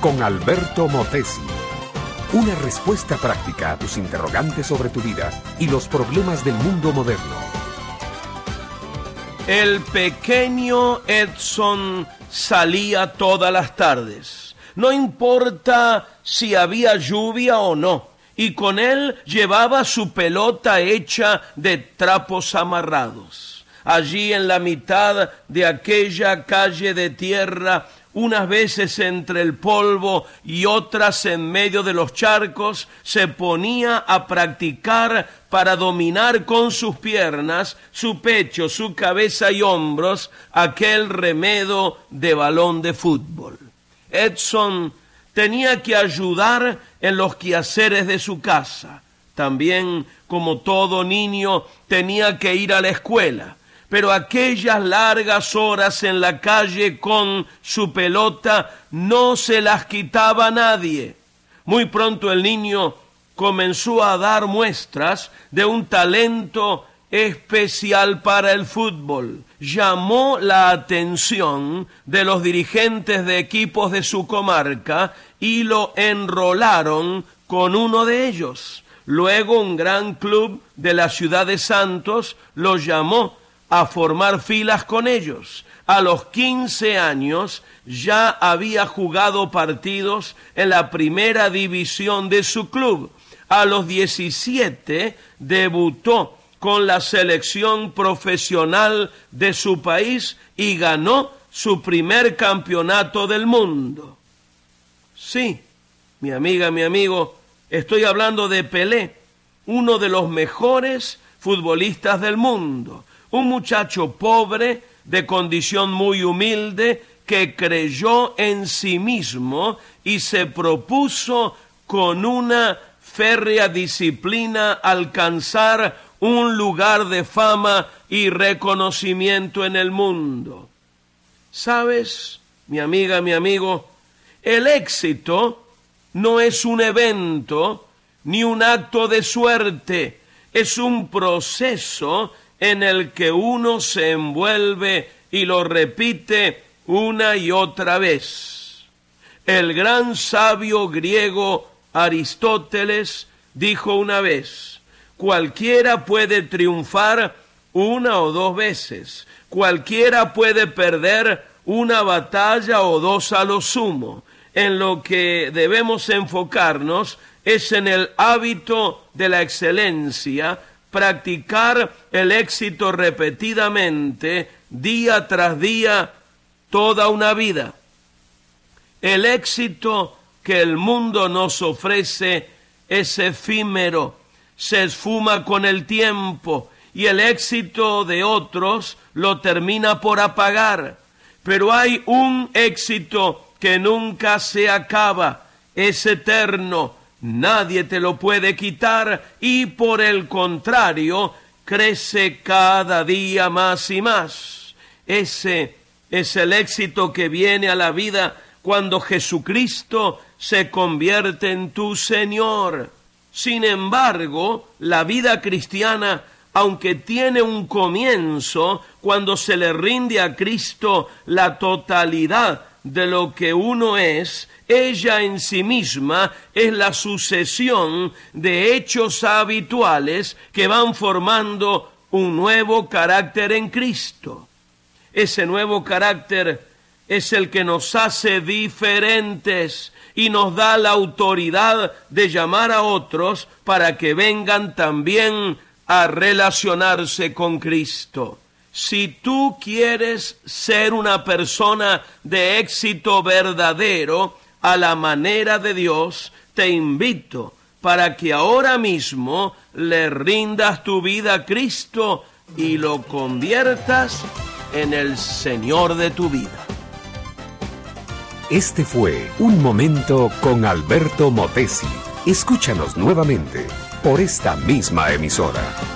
con Alberto Motesi. Una respuesta práctica a tus interrogantes sobre tu vida y los problemas del mundo moderno. El pequeño Edson salía todas las tardes. No importa si había lluvia o no. Y con él llevaba su pelota hecha de trapos amarrados. Allí en la mitad de aquella calle de tierra unas veces entre el polvo y otras en medio de los charcos, se ponía a practicar para dominar con sus piernas, su pecho, su cabeza y hombros aquel remedo de balón de fútbol. Edson tenía que ayudar en los quehaceres de su casa. También, como todo niño, tenía que ir a la escuela pero aquellas largas horas en la calle con su pelota no se las quitaba nadie. Muy pronto el niño comenzó a dar muestras de un talento especial para el fútbol. Llamó la atención de los dirigentes de equipos de su comarca y lo enrolaron con uno de ellos. Luego un gran club de la ciudad de Santos lo llamó a formar filas con ellos. A los 15 años ya había jugado partidos en la primera división de su club. A los 17 debutó con la selección profesional de su país y ganó su primer campeonato del mundo. Sí, mi amiga, mi amigo, estoy hablando de Pelé, uno de los mejores futbolistas del mundo un muchacho pobre, de condición muy humilde, que creyó en sí mismo y se propuso con una férrea disciplina alcanzar un lugar de fama y reconocimiento en el mundo. ¿Sabes, mi amiga, mi amigo? El éxito no es un evento ni un acto de suerte, es un proceso en el que uno se envuelve y lo repite una y otra vez. El gran sabio griego Aristóteles dijo una vez, cualquiera puede triunfar una o dos veces, cualquiera puede perder una batalla o dos a lo sumo. En lo que debemos enfocarnos es en el hábito de la excelencia, practicar el éxito repetidamente, día tras día, toda una vida. El éxito que el mundo nos ofrece es efímero, se esfuma con el tiempo y el éxito de otros lo termina por apagar. Pero hay un éxito que nunca se acaba, es eterno, nadie te lo puede quitar y por el contrario, crece cada día más y más. Ese es el éxito que viene a la vida cuando Jesucristo se convierte en tu Señor. Sin embargo, la vida cristiana, aunque tiene un comienzo, cuando se le rinde a Cristo la totalidad de lo que uno es, ella en sí misma es la sucesión de hechos habituales que van formando un nuevo carácter en Cristo. Ese nuevo carácter es el que nos hace diferentes y nos da la autoridad de llamar a otros para que vengan también a relacionarse con Cristo. Si tú quieres ser una persona de éxito verdadero, a la manera de Dios, te invito para que ahora mismo le rindas tu vida a Cristo y lo conviertas en el Señor de tu vida. Este fue Un Momento con Alberto Motesi. Escúchanos nuevamente por esta misma emisora.